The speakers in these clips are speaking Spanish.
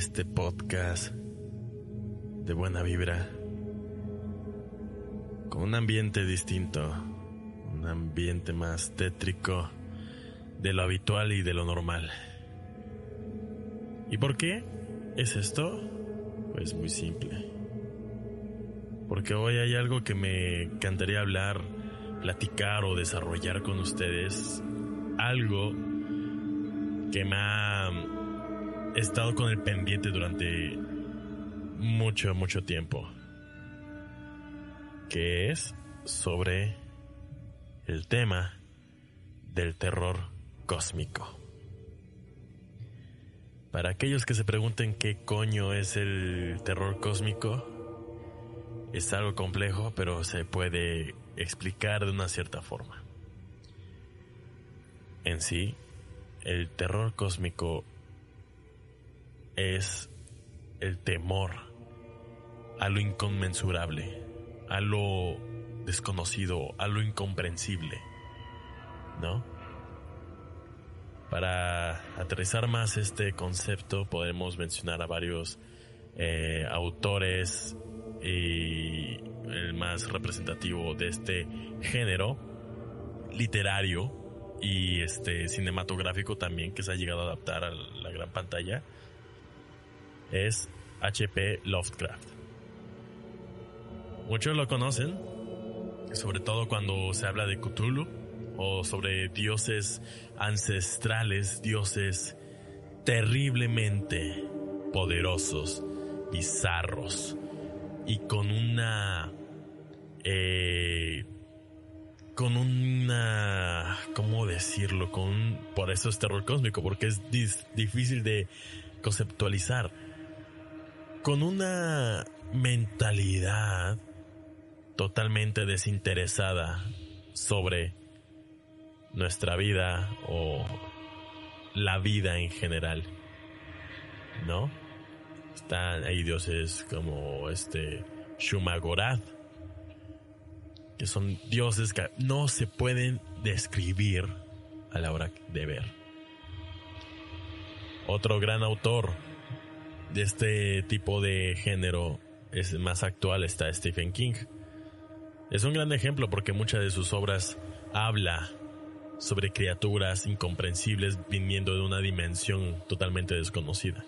este podcast de buena vibra con un ambiente distinto, un ambiente más tétrico de lo habitual y de lo normal. ¿Y por qué es esto? Pues muy simple. Porque hoy hay algo que me encantaría hablar, platicar o desarrollar con ustedes. Algo que me ha estado con el pendiente durante mucho, mucho tiempo. Que es sobre el tema del terror cósmico. Para aquellos que se pregunten qué coño es el terror cósmico, es algo complejo, pero se puede explicar de una cierta forma. En sí, el terror cósmico es el temor a lo inconmensurable, a lo desconocido, a lo incomprensible, ¿no? Para aterrizar más este concepto podemos mencionar a varios eh, autores y el más representativo de este género literario y este cinematográfico también que se ha llegado a adaptar a la gran pantalla es HP Lovecraft. Muchos lo conocen, sobre todo cuando se habla de Cthulhu o sobre dioses ancestrales, dioses terriblemente poderosos, bizarros y con una eh, con una, ¿cómo decirlo? Con, por eso es terror cósmico, porque es difícil de conceptualizar. Con una mentalidad totalmente desinteresada sobre nuestra vida o la vida en general. ¿No? Están ahí dioses como este Shumagorath que son dioses que no se pueden describir a la hora de ver. Otro gran autor de este tipo de género es más actual está Stephen King. Es un gran ejemplo porque muchas de sus obras habla sobre criaturas incomprensibles viniendo de una dimensión totalmente desconocida.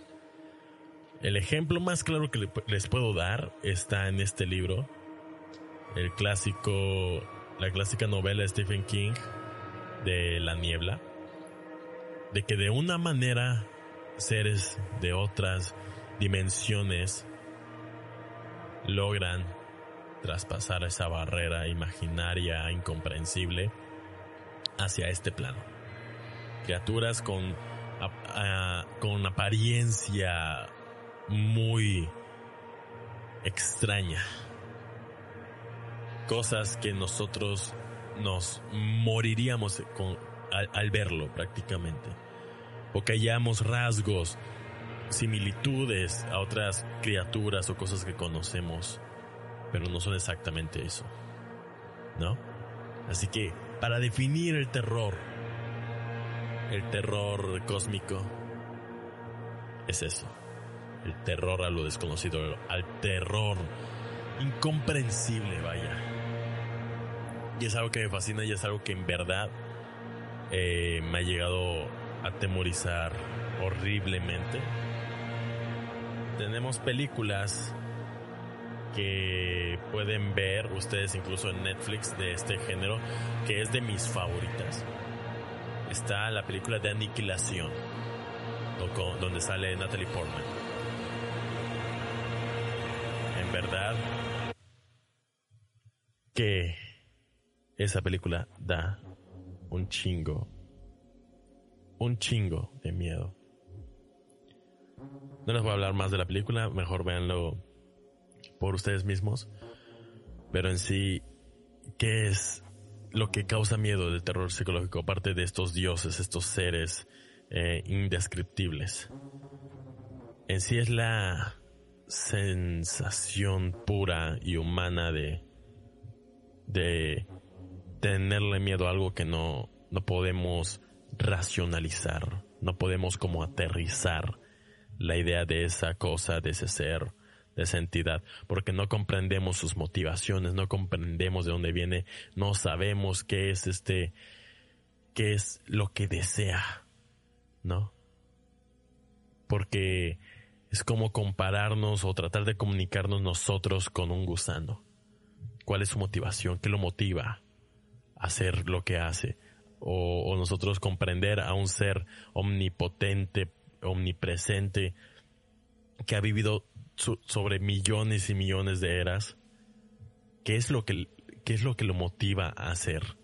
El ejemplo más claro que les puedo dar está en este libro el clásico, la clásica novela de Stephen King de La Niebla, de que de una manera seres de otras dimensiones logran traspasar esa barrera imaginaria incomprensible hacia este plano. Criaturas con, con apariencia muy extraña cosas que nosotros nos moriríamos con, al, verlo prácticamente. O que hayamos rasgos, similitudes a otras criaturas o cosas que conocemos, pero no son exactamente eso. ¿No? Así que, para definir el terror, el terror cósmico, es eso. El terror a lo desconocido, al terror incomprensible, vaya. Y es algo que me fascina y es algo que en verdad eh, me ha llegado a atemorizar horriblemente. Tenemos películas que pueden ver ustedes incluso en Netflix de este género, que es de mis favoritas. Está la película de Aniquilación, donde sale Natalie Portman. En verdad, que esa película da un chingo, un chingo de miedo. No les voy a hablar más de la película, mejor véanlo por ustedes mismos. Pero en sí, ¿qué es lo que causa miedo del terror psicológico? Aparte de estos dioses, estos seres eh, indescriptibles. En sí es la sensación pura y humana de, de tenerle miedo a algo que no, no podemos racionalizar No podemos como aterrizar la idea de esa cosa, de ese ser, de esa entidad, porque no comprendemos sus motivaciones, no comprendemos de dónde viene, no sabemos qué es este, qué es lo que desea, ¿no? Porque es como compararnos o tratar de comunicarnos nosotros con un gusano. ¿Cuál es su motivación? ¿Qué lo motiva a hacer lo que hace? O, nosotros comprender a un ser omnipotente, omnipresente, que ha vivido sobre millones y millones de eras. ¿Qué es lo que, qué es lo que lo motiva a hacer?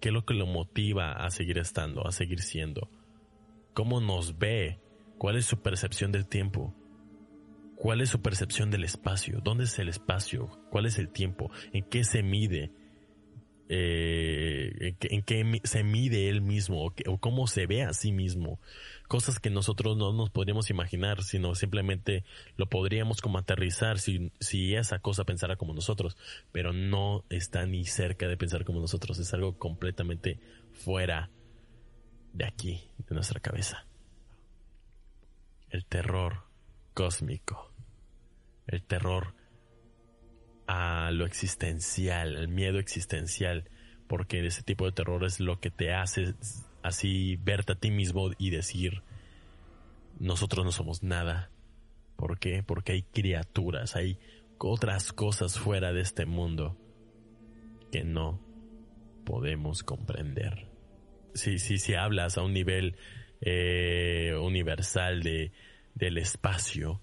¿Qué es lo que lo motiva a seguir estando, a seguir siendo? ¿Cómo nos ve? ¿Cuál es su percepción del tiempo? ¿Cuál es su percepción del espacio? ¿Dónde es el espacio? ¿Cuál es el tiempo? ¿En qué se mide? Eh, en, qué, se mide él mismo o, cómo se ve a sí mismo. Cosas que nosotros no nos podríamos imaginar, sino simplemente lo podríamos como aterrizar si, si esa cosa pensara como nosotros, pero no está ni cerca de pensar como nosotros, es algo completamente fuera de aquí, de nuestra cabeza. El terror cósmico el terror a lo existencial, el miedo existencial, porque ese tipo de terror es lo que te hace así verte a ti mismo y decir, nosotros no somos nada. ¿Por qué? Porque hay criaturas, hay otras cosas fuera de este mundo que no podemos comprender. Si, si, si hablas a un nivel eh, universal de, del espacio,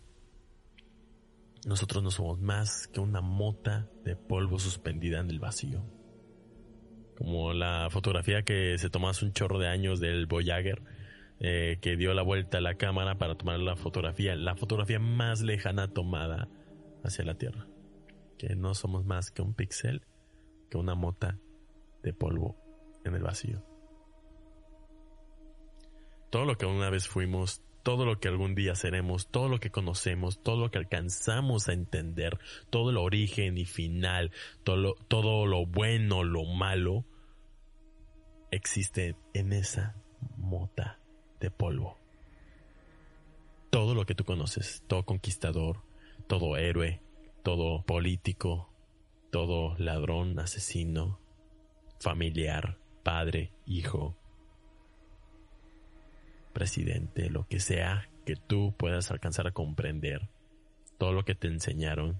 nosotros no somos más que una mota de polvo suspendida en el vacío. Como la fotografía que se tomó hace un chorro de años del Voyager, eh, que dio la vuelta a la cámara para tomar la fotografía, la fotografía más lejana tomada hacia la Tierra. Que no somos más que un píxel, que una mota de polvo en el vacío. Todo lo que una vez fuimos, todo lo que algún día seremos, todo lo que conocemos, todo lo que alcanzamos a entender, todo el origen y final, todo lo, todo lo bueno, lo malo, existe en esa mota de polvo. Todo lo que tú conoces, todo conquistador, todo héroe, todo político, todo ladrón, asesino, familiar, padre, hijo, presidente, lo que sea que tú puedas alcanzar a comprender, todo lo que te enseñaron,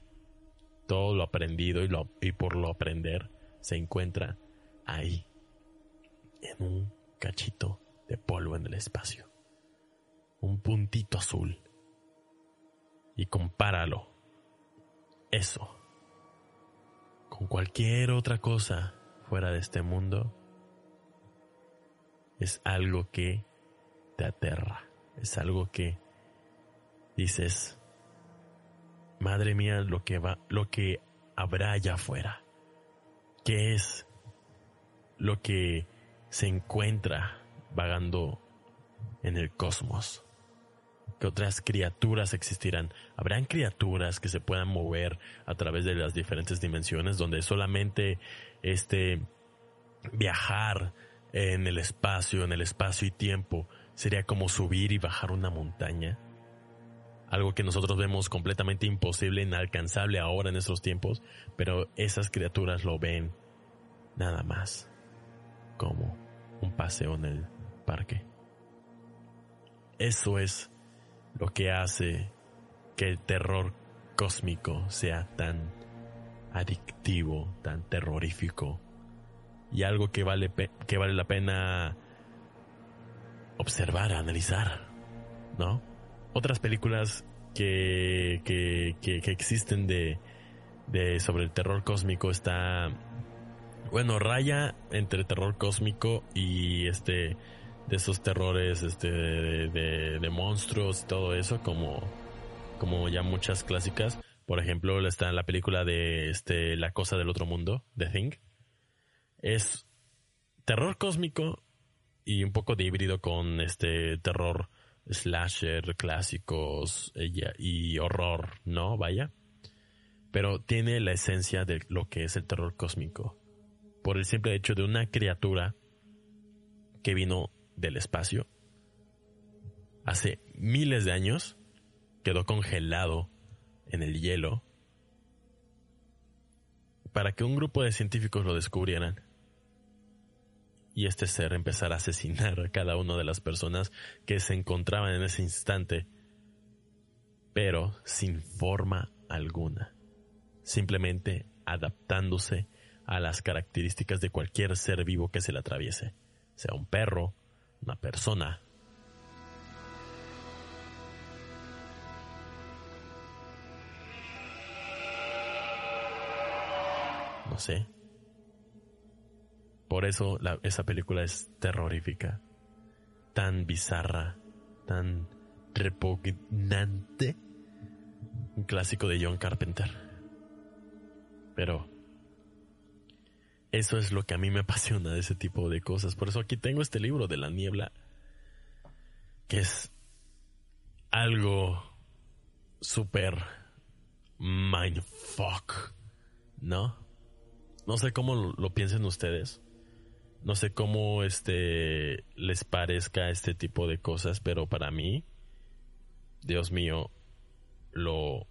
todo lo aprendido y, y por lo aprender, se encuentra ahí, en un cachito de polvo en el espacio, un puntito azul. Y compáralo, eso, con cualquier otra cosa fuera de este mundo, es algo que te aterra. Es algo que dices, madre mía, lo que va, lo que habrá allá afuera. ¿Qué es lo que se encuentra vagando en el cosmos? ¿Qué otras criaturas existirán? ¿Habrán criaturas que se puedan mover a través de las diferentes dimensiones donde solamente este viajar en el espacio, en el espacio y tiempo sería como subir y bajar una montaña. Algo que nosotros vemos completamente imposible, inalcanzable ahora en estos tiempos, pero esas criaturas lo ven nada más como un paseo en el parque. Eso es lo que hace que el terror cósmico sea tan adictivo, tan terrorífico y algo que vale, que vale la pena observar, analizar, ¿no? Otras películas que, que, que, existen de, de sobre el terror cósmico está, bueno, raya entre terror cósmico y este, de esos terrores, este, de, de, monstruos y todo eso, como, como ya muchas clásicas. Por ejemplo, está la película de este, La cosa del otro mundo, The Thing. Es terror cósmico y un poco de híbrido con este terror slasher clásicos y horror, ¿no? Vaya. Pero tiene la esencia de lo que es el terror cósmico. Por el simple hecho de una criatura que vino del espacio hace miles de años quedó congelado en el hielo para que un grupo de científicos lo descubrieran y este ser empezara a asesinar a cada una de las personas que se encontraban en ese instante, pero sin forma alguna, simplemente adaptándose a las características de cualquier ser vivo que se le atraviese, sea un perro, una persona. No sé. Por eso esa película es terrorífica, tan bizarra, tan repugnante. Un clásico de John Carpenter. Pero eso es lo que a mí me apasiona de ese tipo de cosas. Por eso aquí tengo este libro de la niebla, que es algo súper mindfuck, ¿no? No sé cómo lo, piensen ustedes. No sé cómo este les parezca este tipo de cosas, pero para mí, Dios mío, lo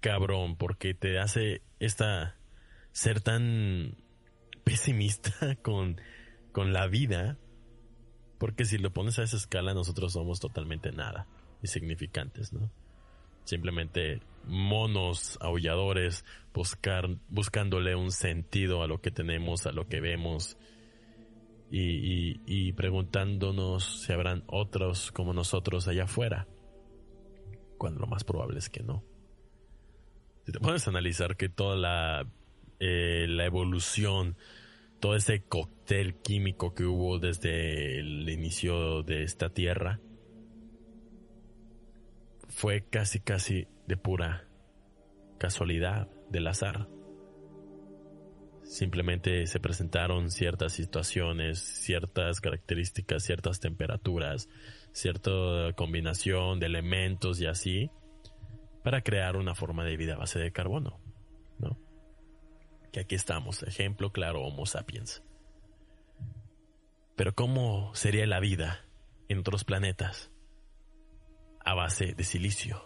cabrón, porque te hace esta ser tan pesimista con, con la vida, porque si lo pones a esa escala nosotros somos totalmente nada, insignificantes, ¿no? Simplemente monos aulladores buscar, buscándole un sentido a lo que tenemos, a lo que vemos y, preguntándonos si habrán otros como nosotros allá afuera, cuando lo más probable es que no. Si te pones a analizar que toda la eh, la evolución, todo ese cóctel químico que hubo desde el inicio de esta tierra, fue casi casi de pura casualidad, del azar. Simplemente se presentaron ciertas situaciones, ciertas características, ciertas temperaturas, cierta combinación de elementos y así, para crear una forma de vida a base de carbono, ¿no? que aquí estamos, ejemplo claro, Homo sapiens. Pero ¿cómo sería la vida en otros planetas? A base de silicio,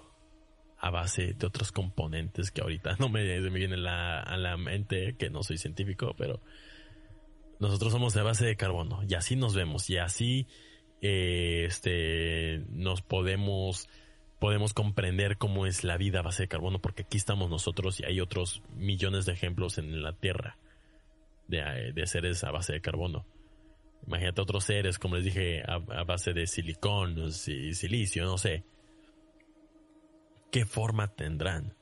a base de otros componentes que ahorita no me, me vienen a la mente, que no soy científico, pero nosotros somos de base de carbono y así nos vemos y así eh, este, nos podemos podemos comprender cómo es la vida a base de carbono, porque aquí estamos nosotros y hay otros millones de ejemplos en la Tierra de, seres a base de carbono. Imagínate otros seres, como les dije, a, base de silicón, y silicio, no sé. ¿Qué forma tendrán?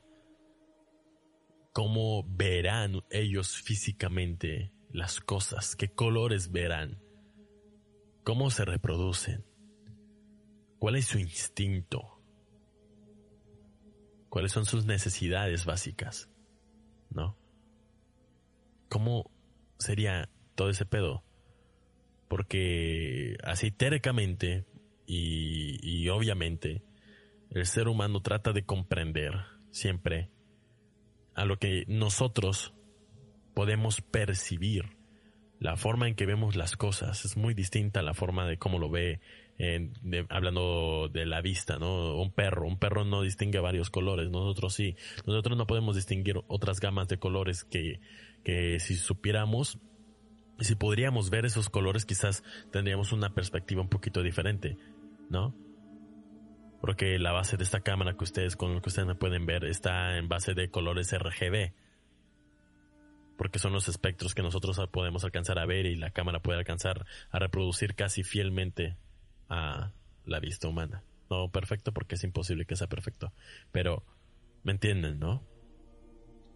¿Cómo verán ellos físicamente las cosas? ¿Qué colores verán? ¿Cómo se reproducen? ¿Cuál es su instinto? cuáles son sus necesidades básicas, ¿no? ¿Cómo sería todo ese pedo? Porque así tercamente y, y obviamente el ser humano trata de comprender siempre a lo que nosotros podemos percibir. La forma en que vemos las cosas es muy distinta a la forma de cómo lo ve hablando de la vista, ¿no? Un perro, un perro no distingue varios colores, nosotros sí, nosotros no podemos distinguir otras gamas de colores que, que si supiéramos, si podríamos ver esos colores quizás tendríamos una perspectiva un poquito diferente, ¿no? Porque la base de esta cámara que ustedes, con lo que ustedes pueden ver, está en base de colores RGB. Porque son los espectros que nosotros podemos alcanzar a ver y la cámara puede alcanzar a reproducir casi fielmente a la vista humana. No perfecto porque es imposible que sea perfecto. Pero, ¿me entienden, no?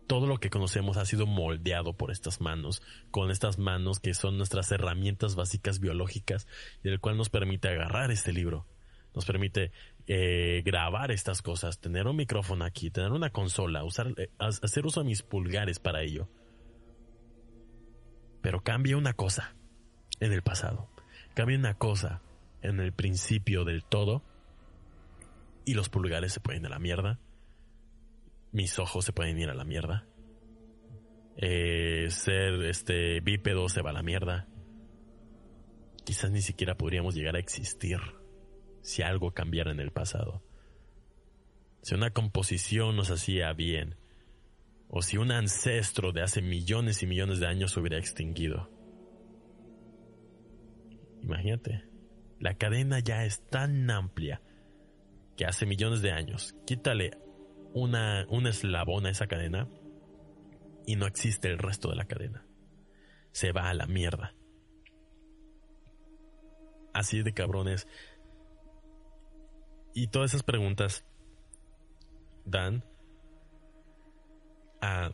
Todo lo que conocemos ha sido moldeado por estas manos, con estas manos que son nuestras herramientas básicas biológicas y el cual nos permite agarrar este libro, nos permite eh, grabar estas cosas, tener un micrófono aquí, tener una consola, usar, eh, hacer uso de mis pulgares para ello. Pero cambia una cosa en el pasado, cambia una cosa en el principio del todo y los pulgares se pueden ir a la mierda. Mis ojos se pueden ir a la mierda. Eh, ser este bípedo se va a la mierda. Quizás ni siquiera podríamos llegar a existir si algo cambiara en el pasado. Si una composición nos hacía bien, o si un ancestro de hace millones y millones de años se hubiera extinguido. Imagínate, la cadena ya es tan amplia que hace millones de años, quítale una, un eslabón a esa cadena y no existe el resto de la cadena. Se va a la mierda. Así de cabrones. Y todas esas preguntas dan a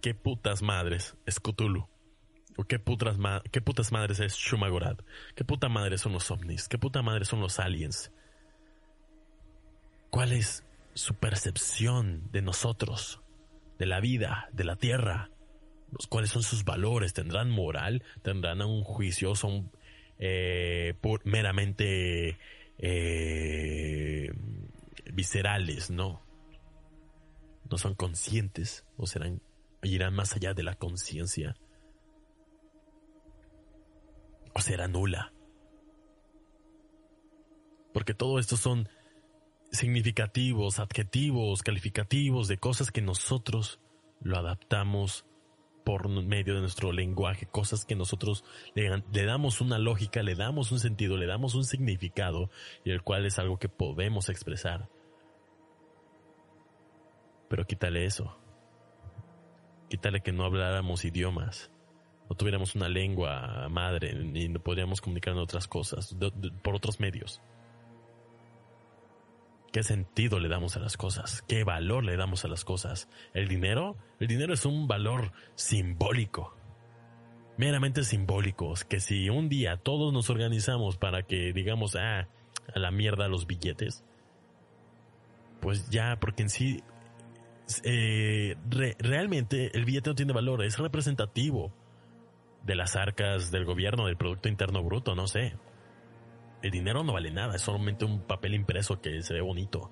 qué putas madres es Cthulhu. ¿O qué putas, qué putas madres es Shumagorad? ¿Qué puta madre son los ovnis? ¿Qué puta madre son los aliens? ¿Cuál es su percepción de nosotros, de la vida, de la tierra? ¿Cuáles son sus valores? ¿Tendrán moral? ¿Tendrán un juicio? ¿Son eh, meramente eh, viscerales? No. No son conscientes o serán irán más allá de la conciencia. O será nula. Porque todo esto son significativos, adjetivos, calificativos de cosas que nosotros lo adaptamos por medio de nuestro lenguaje, cosas que nosotros le, damos una lógica, le damos un sentido, le damos un significado y el cual es algo que podemos expresar. Pero quítale eso. Quítale que no habláramos idiomas, no tuviéramos una lengua madre y no podríamos comunicar en otras cosas, por otros medios. ¿Qué sentido le damos a las cosas? ¿Qué valor le damos a las cosas? ¿El dinero? El dinero es un valor simbólico. Meramente simbólico. Que si un día todos nos organizamos para que digamos, ah, a la mierda los billetes, pues ya, porque en sí, eh, realmente el billete no tiene valor, es representativo de las arcas del gobierno, del Producto Interno Bruto, no sé el dinero no vale nada, es solamente un papel impreso que se ve bonito,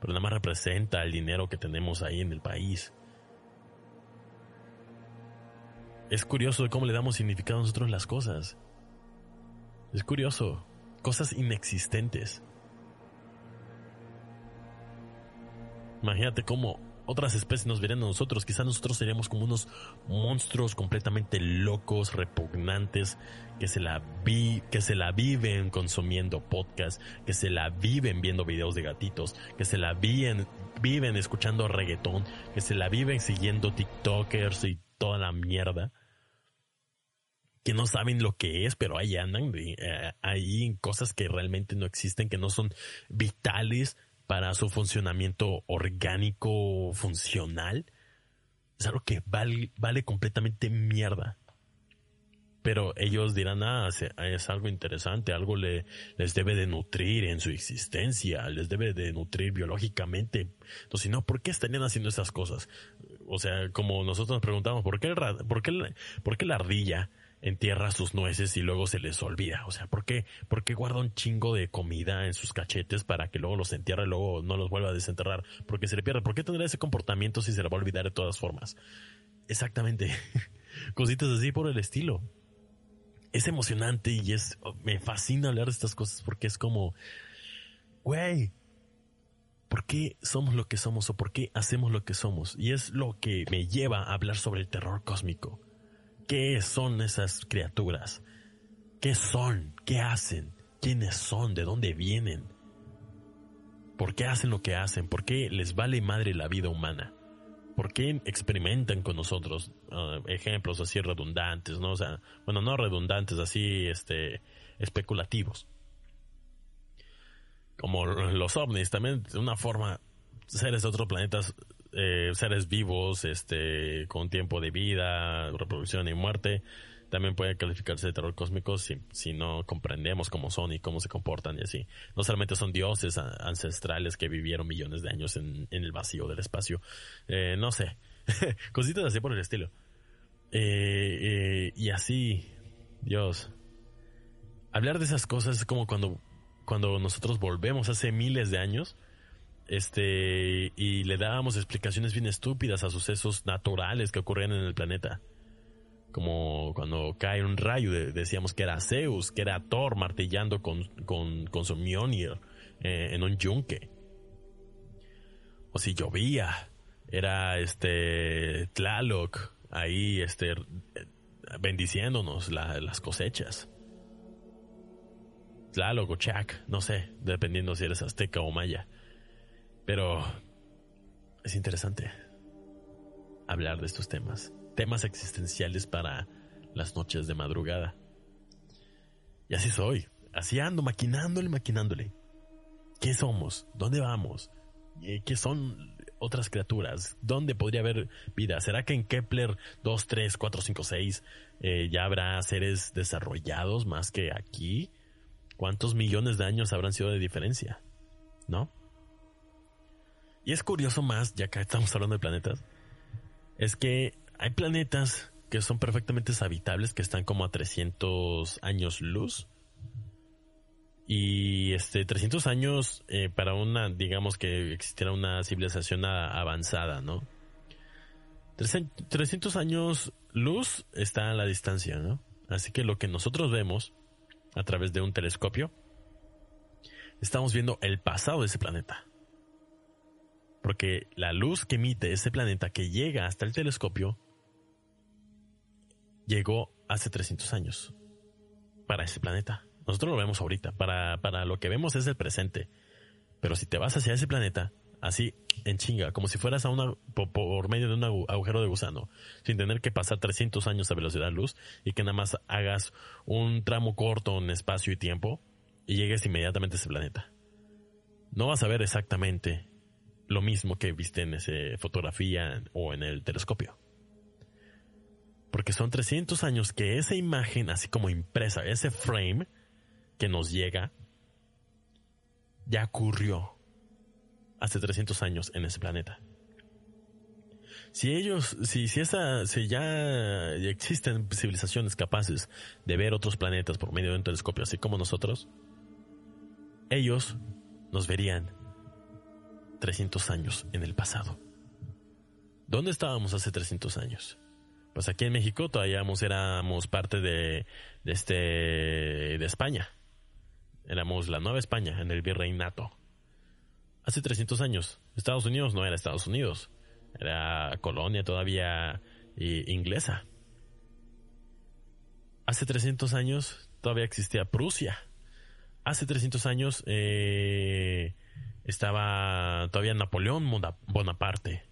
pero nada más representa el dinero que tenemos ahí en el país. Es curioso de cómo le damos significado a nosotros las cosas. Es curioso, cosas inexistentes. Imagínate cómo otras especies nos verían a nosotros. Quizás nosotros seríamos como unos monstruos completamente locos, repugnantes, que se la vi, que se la viven consumiendo podcasts, que se la viven viendo videos de gatitos, que se la viven, viven escuchando reggaetón, que se la viven siguiendo TikTokers y toda la mierda. Que no saben lo que es, pero ahí andan, eh, ahí cosas que realmente no existen, que no son vitales para su funcionamiento orgánico funcional, es algo que vale, vale completamente mierda. Pero ellos dirán, ah, es algo interesante, algo le, les debe de nutrir en su existencia, les debe de nutrir biológicamente. Entonces, no, ¿por qué estarían haciendo esas cosas? O sea, como nosotros nos preguntamos, ¿por qué, por qué, por qué la ardilla entierra sus nueces y luego se les olvida. O sea, ¿por qué, ¿por qué guarda un chingo de comida en sus cachetes para que luego los entierre y luego no los vuelva a desenterrar? Porque se le pierde. ¿Por qué tendrá ese comportamiento si se le va a olvidar de todas formas? Exactamente. Cositas así por el estilo. Es emocionante y es, me fascina hablar de estas cosas porque es como, güey, ¿por qué somos lo que somos o por qué hacemos lo que somos? Y es lo que me lleva a hablar sobre el terror cósmico ¿Qué son esas criaturas? ¿Qué son? ¿Qué hacen? ¿Quiénes son? ¿De dónde vienen? ¿Por qué hacen lo que hacen? ¿Por qué les vale madre la vida humana? ¿Por qué experimentan con nosotros? Ah, ejemplos así redundantes, ¿no? O sea, bueno, no redundantes, así, este, especulativos. Como los ovnis, también de una forma, seres de otros planetas eh, seres vivos, este, con tiempo de vida, reproducción y muerte, también puede calificarse de terror cósmico si, si no comprendemos cómo son y cómo se comportan y así. No solamente son dioses ancestrales que vivieron millones de años en, el vacío del espacio. Eh, no sé. Cositas así por el estilo. Eh, y así, Dios. Hablar de esas cosas es como cuando, cuando nosotros volvemos hace miles de años este, y le dábamos explicaciones bien estúpidas a sucesos naturales que ocurrían en el planeta. Como cuando cae un rayo, decíamos que era Zeus, que era Thor martillando con, con, con su Mjolnir eh, en un yunque. O si llovía, era este Tlaloc ahí este bendiciéndonos las cosechas. Tlaloc o Chac, no sé, dependiendo si eres azteca o maya. Pero es interesante hablar de estos temas, temas existenciales para las noches de madrugada. Y así soy, así ando, maquinándole, maquinándole. ¿Qué somos? ¿Dónde vamos? ¿Qué son otras criaturas? ¿Dónde podría haber vida? ¿Será que en Kepler 2, 3, 4, 5, 6 ya habrá seres desarrollados más que aquí? ¿Cuántos millones de años habrán sido de diferencia? ¿No? Y es curioso más, ya que estamos hablando de planetas, es que hay planetas que son perfectamente habitables, que están como a 300 años luz. Y este 300 años eh, para una, digamos que existiera una civilización avanzada, ¿no? 300 años luz está a la distancia, ¿no? Así que lo que nosotros vemos a través de un telescopio, estamos viendo el pasado de ese planeta. Porque la luz que emite ese planeta que llega hasta el telescopio llegó hace 300 años para ese planeta. Nosotros lo vemos ahorita. Para, para lo que vemos es el presente. Pero si te vas hacia ese planeta, así en chinga, como si fueras a una, por, medio de un agujero de gusano, sin tener que pasar 300 años a velocidad luz y que nada más hagas un tramo corto en espacio y tiempo y llegues inmediatamente a ese planeta. No vas a ver exactamente lo mismo que viste en esa fotografía o en el telescopio. Porque son 300 años que esa imagen, así como impresa, ese frame que nos llega, ya ocurrió hace 300 años en ese planeta. Si ellos, si, si esa, si ya existen civilizaciones capaces de ver otros planetas por medio de un telescopio, así como nosotros, ellos nos verían 300 años en el pasado. ¿Dónde estábamos hace 300 años? Pues aquí en México todavía éramos parte de, este, de España. Éramos la Nueva España en el virreinato. Hace 300 años, Estados Unidos no era Estados Unidos. Era colonia todavía inglesa. Hace 300 años todavía existía Prusia. Hace 300 años eh, estaba todavía Napoleón Bonaparte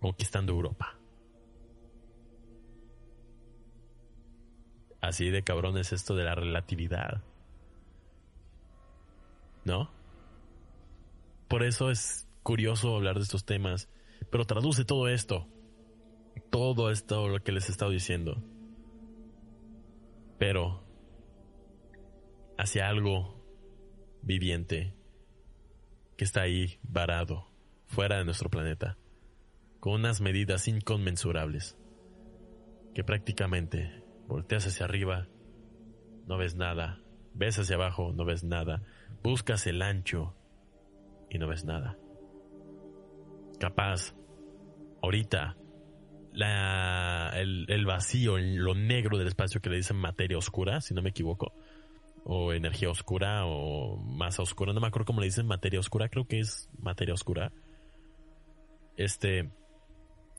conquistando Europa. Así de cabrón es esto de la relatividad. ¿No? Por eso es curioso hablar de estos temas, pero traduce todo esto. Todo esto lo que les he estado diciendo. Pero hacia algo viviente que está ahí varado, fuera de nuestro planeta, con unas medidas inconmensurables, que prácticamente volteas hacia arriba, no ves nada, ves hacia abajo, no ves nada, buscas el ancho y no ves nada. Capaz, ahorita, la, el, el vacío, lo negro del espacio que le dicen materia oscura, si no me equivoco, o energía oscura o masa oscura, no me acuerdo cómo le dicen materia oscura, creo que es materia oscura. Este,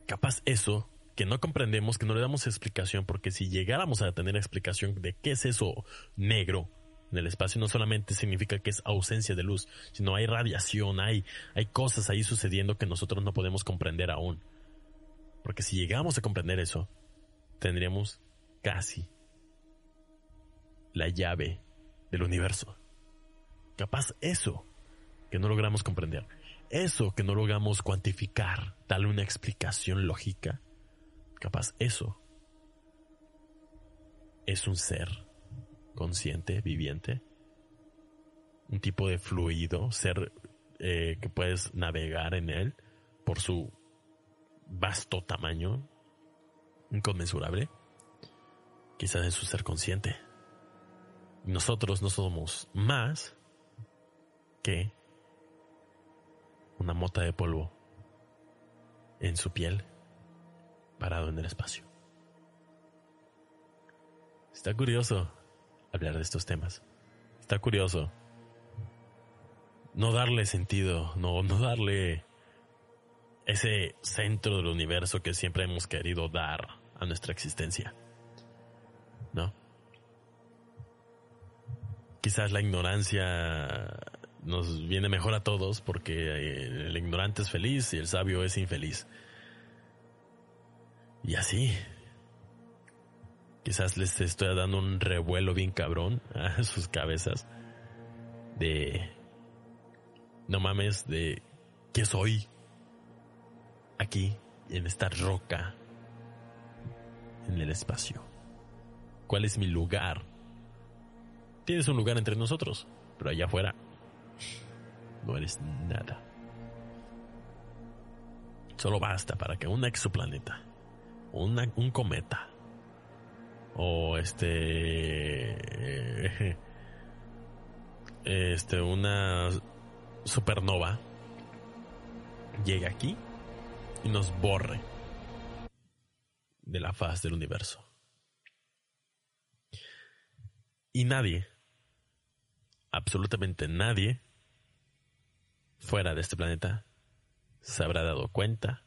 capaz eso, que no comprendemos, que no le damos explicación, porque si llegáramos a tener explicación de qué es eso negro en el espacio, no solamente significa que es ausencia de luz, sino hay radiación, hay, hay cosas ahí sucediendo que nosotros no podemos comprender aún. Porque si llegamos a comprender eso, tendríamos casi la llave del universo. Capaz eso que no logramos comprender, eso que no logramos cuantificar, darle una explicación lógica, capaz eso es un ser consciente, viviente, un tipo de fluido, ser eh, que puedes navegar en él por su vasto tamaño, inconmensurable. Quizás es un ser consciente nosotros no somos más que una mota de polvo en su piel parado en el espacio. Está curioso hablar de estos temas. Está curioso no darle sentido, no, no darle ese centro del universo que siempre hemos querido dar a nuestra existencia. Quizás la ignorancia nos viene mejor a todos porque eh, el ignorante es feliz y el sabio es infeliz. Y así. Quizás les estoy dando un revuelo bien cabrón a sus cabezas de... No mames, de... ¿Qué soy? Aquí, en esta roca, en el espacio. ¿Cuál es mi lugar? Tienes un lugar entre nosotros, pero allá afuera no eres nada. Solo basta para que un exoplaneta, una, un cometa, o este, este, una supernova llegue aquí y nos borre de la faz del universo. Y nadie, absolutamente nadie, fuera de este planeta, se habrá dado cuenta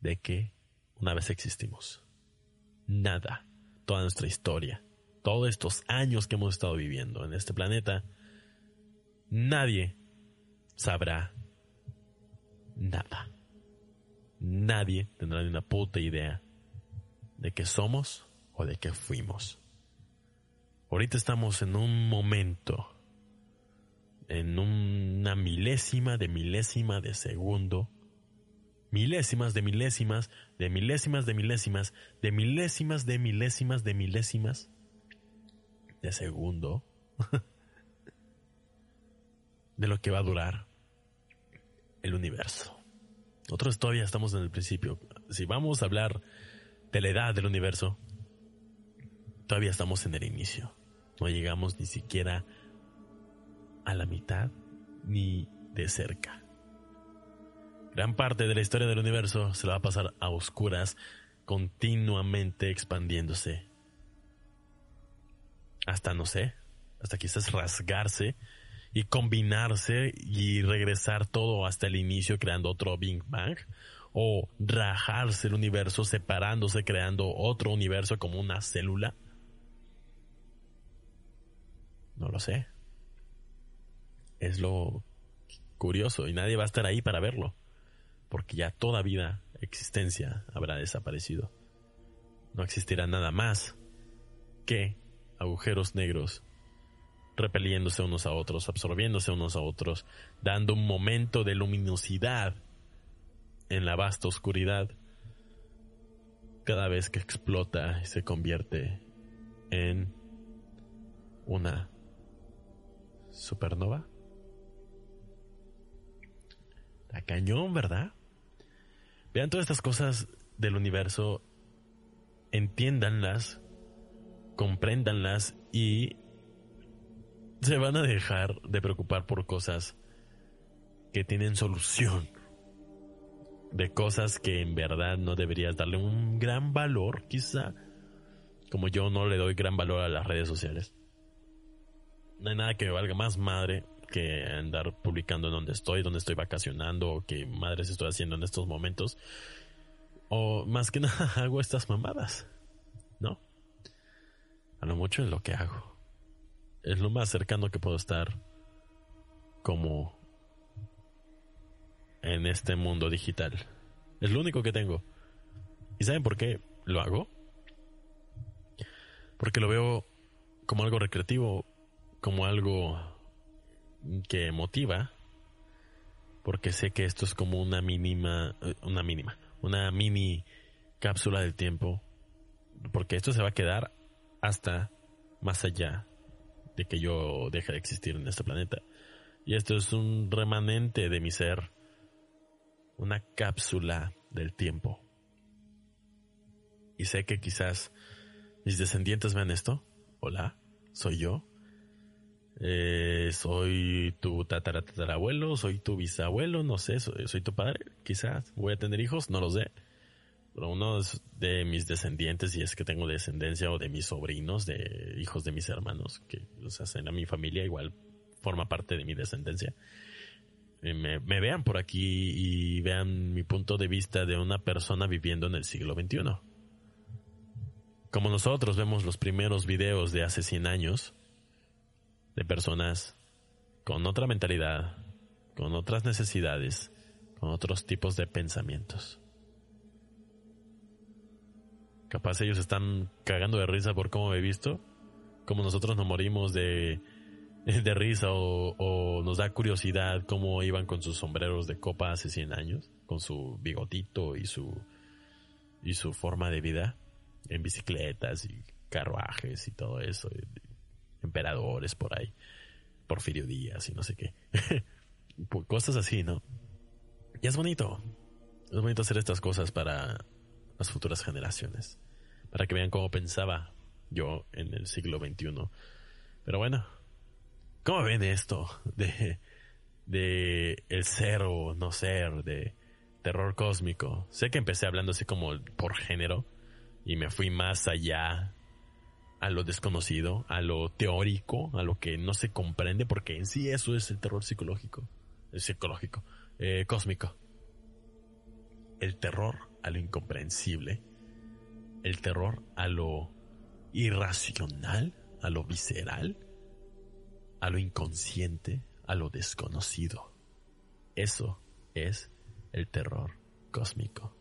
de que una vez existimos. Nada, toda nuestra historia, todos estos años que hemos estado viviendo en este planeta, nadie sabrá nada. Nadie tendrá ni una puta idea de qué somos o de qué fuimos. Ahorita estamos en un momento, en una milésima de milésima de segundo, milésimas de milésimas, de milésimas de milésimas, de milésimas de milésimas de milésimas de segundo de lo que va a durar el universo. Nosotros todavía estamos en el principio. Si vamos a hablar de la edad del universo, todavía estamos en el inicio. No llegamos ni siquiera a la mitad ni de cerca. Gran parte de la historia del universo se la va a pasar a oscuras, continuamente expandiéndose. Hasta, no sé, hasta quizás rasgarse y combinarse y regresar todo hasta el inicio creando otro Big Bang o rajarse el universo separándose creando otro universo como una célula? No lo sé. Es lo curioso y nadie va a estar ahí para verlo, porque ya toda vida, existencia habrá desaparecido. No existirá nada más que agujeros negros repeliéndose unos a otros, absorbiéndose unos a otros, dando un momento de luminosidad en la vasta oscuridad cada vez que explota y se convierte en una supernova. La cañón, ¿verdad? Vean todas estas cosas del universo, entiéndanlas, compréndanlas y se van a dejar de preocupar por cosas que tienen solución. De cosas que en verdad no deberías darle un gran valor, quizá. Como yo no le doy gran valor a las redes sociales. No hay nada que valga más madre que andar publicando en donde estoy, donde estoy vacacionando o qué madres estoy haciendo en estos momentos. O más que nada hago estas mamadas. ¿No? A lo mucho es lo que hago es lo más cercano que puedo estar como en este mundo digital. Es lo único que tengo. ¿Y saben por qué lo hago? Porque lo veo como algo recreativo, como algo que motiva, porque sé que esto es como una mínima, eh, una mínima, una mini cápsula del tiempo, porque esto se va a quedar hasta más allá de que yo deje de existir en este planeta. Y esto es un remanente de mi ser, una cápsula del tiempo. Y sé que quizás mis descendientes vean esto. Hola, soy yo. Eh, soy tu tatarabuelo, soy tu bisabuelo, no sé, soy, soy, tu padre, quizás voy a tener hijos, no lo sé. uno de mis descendientes, y es que tengo descendencia, o de mis sobrinos, de hijos de mis hermanos, que los hacen a mi familia, igual forma parte de mi descendencia. Eh, me, me, vean por aquí y vean mi punto de vista de una persona viviendo en el siglo XXI. Como nosotros vemos los primeros videos de hace 100 años, de personas con otra mentalidad, con otras necesidades, con otros tipos de pensamientos. Capaz ellos están cagando de risa por cómo me he visto, como nosotros nos morimos de, de risa o, nos da curiosidad cómo iban con sus sombreros de copa hace 100 años, con su bigotito y su, y su forma de vida, en bicicletas y carruajes y todo eso, emperadores por ahí, Porfirio Díaz y no sé qué. Cosas así, ¿no? Y es bonito. Es bonito hacer estas cosas para las futuras generaciones. Para que vean cómo pensaba yo en el siglo XXI. Pero bueno, ¿cómo ven esto de, de el ser o no ser, de terror cósmico? Sé que empecé hablando así como por género y me fui más allá a lo desconocido, a lo teórico, a lo que no se comprende, porque en sí eso es el terror psicológico psicológico, eh, cósmico. El terror a lo incomprensible, el terror a lo irracional, a lo visceral, a lo inconsciente, a lo desconocido. Eso es el terror cósmico.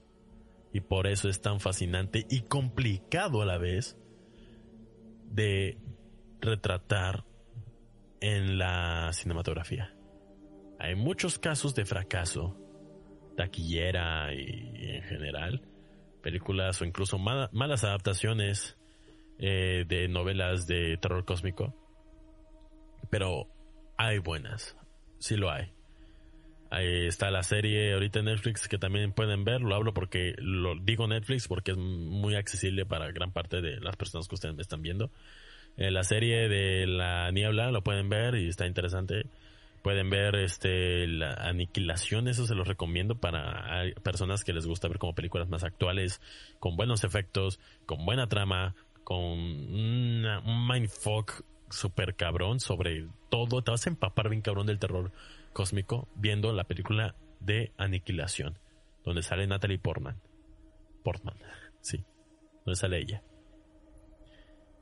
Y por eso es tan fascinante y complicado a la vez de retratar en la cinematografía. Hay muchos casos de fracaso, taquillera y, en general, películas o incluso malas adaptaciones eh, de novelas de terror cósmico. Pero hay buenas, sí lo hay. Está la serie ahorita en Netflix que también pueden ver. Lo hablo porque lo digo Netflix porque es muy accesible para gran parte de las personas que ustedes me están viendo. Eh, la serie de la niebla lo pueden ver y está interesante. Pueden ver este la aniquilación, eso se los recomiendo para personas que les gusta ver como películas más actuales, con buenos efectos, con buena trama, con un mindfuck super cabrón sobre todo. Te vas a empapar bien cabrón del terror cósmico viendo la película de Aniquilación, donde sale Natalie Portman. Portman, sí, donde sale ella.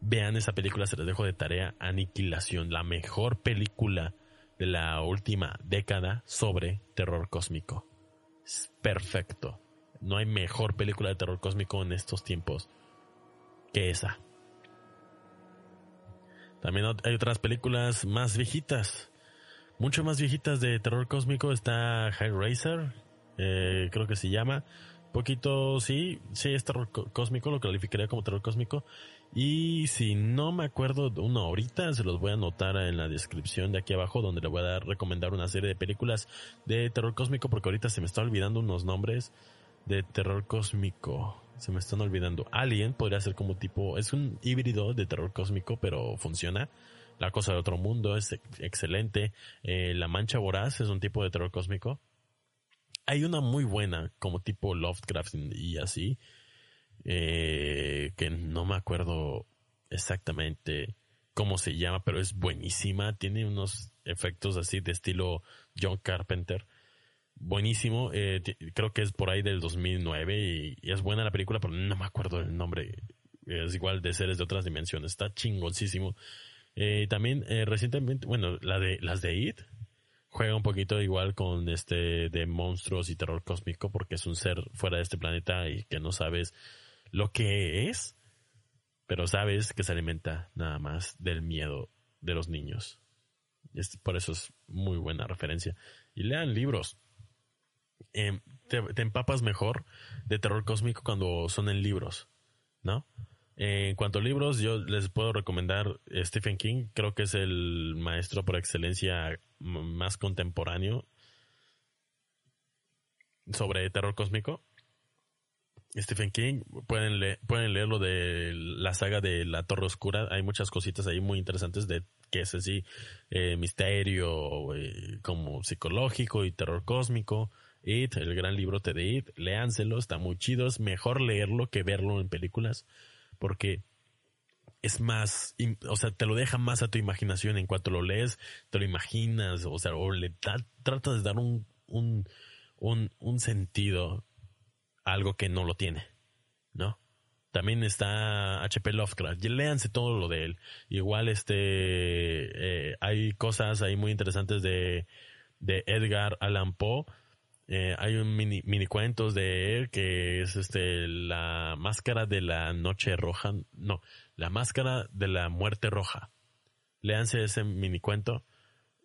Vean esa película, se les dejo de tarea. Aniquilación, la mejor película de la última década sobre terror cósmico. Es perfecto. No hay mejor película de terror cósmico en estos tiempos que esa. También hay otras películas más viejitas. Mucho más viejitas de terror cósmico. Está Hellraiser, eh, creo que se llama. Poquito, sí, sí, es terror cósmico, lo calificaría como terror cósmico. Y si no me acuerdo una ahorita, se los voy a anotar en la descripción de aquí abajo, donde le voy a dar, recomendar una serie de películas de terror cósmico, porque ahorita se me está olvidando unos nombres de terror cósmico. Se me están olvidando. Alien podría ser como tipo, es un híbrido de terror cósmico, pero funciona. La cosa de otro mundo es excelente. Eh, la mancha voraz es un tipo de terror cósmico. Hay una muy buena, como tipo Lovecraft y así, eh, que no me acuerdo exactamente cómo se llama, pero es buenísima. Tiene unos efectos así de estilo John Carpenter. Buenísimo. Eh, creo que es por ahí del 2009 y, y, es buena la película, pero no me acuerdo el nombre. Es igual de seres de otras dimensiones. Está chingoncísimo. Eh, también eh, recientemente, bueno, la de las de It juega un poquito igual con este de monstruos y terror cósmico porque es un ser fuera de este planeta y que no sabes lo que es, pero sabes que se alimenta nada más del miedo de los niños. Es, por eso es muy buena referencia. Y lean libros. Em, te, empapas mejor de terror cósmico cuando son en libros, ¿no? En cuanto a libros, yo les puedo recomendar Stephen King. Creo que es el maestro por excelencia más contemporáneo sobre terror cósmico. Stephen King, pueden, pueden leer lo de la saga de La Torre Oscura. Hay muchas cositas ahí muy interesantes de que es así, eh, misterio, eh, como psicológico y terror cósmico. It, el gran libro de It, léanselo, está muy chido, es mejor leerlo que verlo en películas, porque es más, o sea, te lo deja más a tu imaginación en cuanto lo lees, te lo imaginas, o sea, o le tratas de dar un, un, un, un sentido a algo que no lo tiene, ¿no? También está HP Lovecraft. Léanse todo lo de él. Igual este eh, hay cosas ahí muy interesantes de, de Edgar Allan Poe. Eh, hay un mini, mini cuentos de él que es este la máscara de la noche roja. No, la máscara de la muerte roja. Léanse ese mini cuento.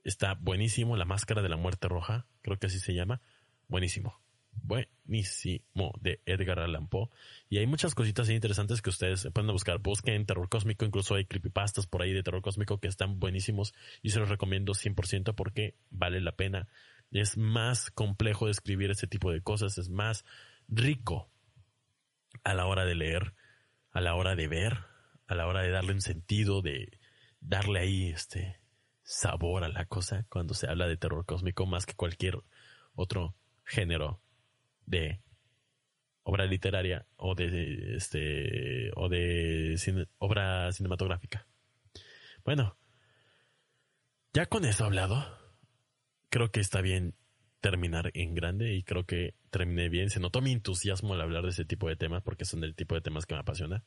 Está buenísimo. La máscara de la muerte roja. Creo que así se llama. Buenísimo buenísimo de Edgar Allan Poe. Y hay muchas cositas interesantes que ustedes pueden buscar. Busquen terror cósmico, incluso hay creepypastas por ahí de terror cósmico que están buenísimos y se los recomiendo 100% porque vale la pena. Es más complejo de escribir ese tipo de cosas, es más rico a la hora de leer, a la hora de ver, a la hora de darle un sentido, de darle ahí este sabor a la cosa cuando se habla de terror cósmico más que cualquier otro género de obra literaria o de este o de obra cinematográfica. Bueno, ya con eso hablado, creo que está bien terminar en grande y creo que terminé bien. Se notó mi entusiasmo al hablar de ese tipo de temas porque son del tipo de temas que me apasiona.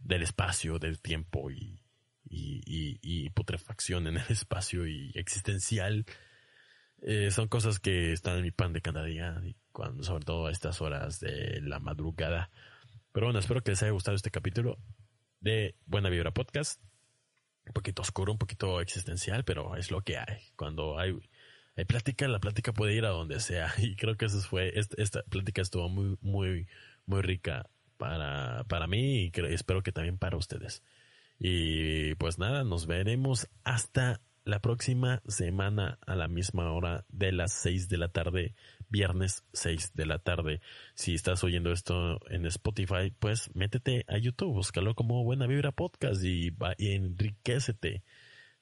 Del espacio, del tiempo y, y, putrefacción en el espacio y existencial eh, son cosas que están en mi pan de cada día, cuando, sobre todo a estas horas de la madrugada. Pero bueno, espero que les haya gustado este capítulo de Buena Vibra Podcast. Un poquito oscuro, un poquito existencial, pero es lo que hay. Cuando hay, hay plática, la plática puede ir a donde sea. Y creo que eso fue, esta, plática estuvo muy, muy, muy rica para, para mí y espero que también para ustedes. Y pues nada, nos veremos hasta la próxima semana a la misma hora de las 6 de la tarde, viernes 6 de la tarde. Si estás oyendo esto en Spotify, pues métete a YouTube, búscalo como Buena Vibra Podcast y, y enriquecete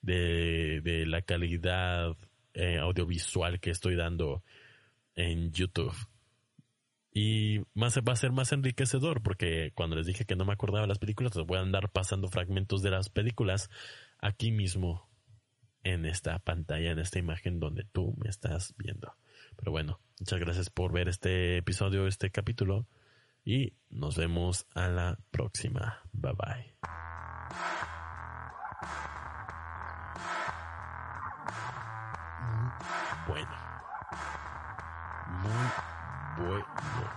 de, de la calidad eh, audiovisual que estoy dando en YouTube. Y más va a ser más enriquecedor porque cuando les dije que no me acordaba de las películas, voy a andar pasando fragmentos de las películas aquí mismo en esta pantalla, en esta imagen donde tú me estás viendo. Pero bueno, muchas gracias por ver este episodio, este capítulo y nos vemos a la próxima. Bye bye. Bueno. Muy bueno.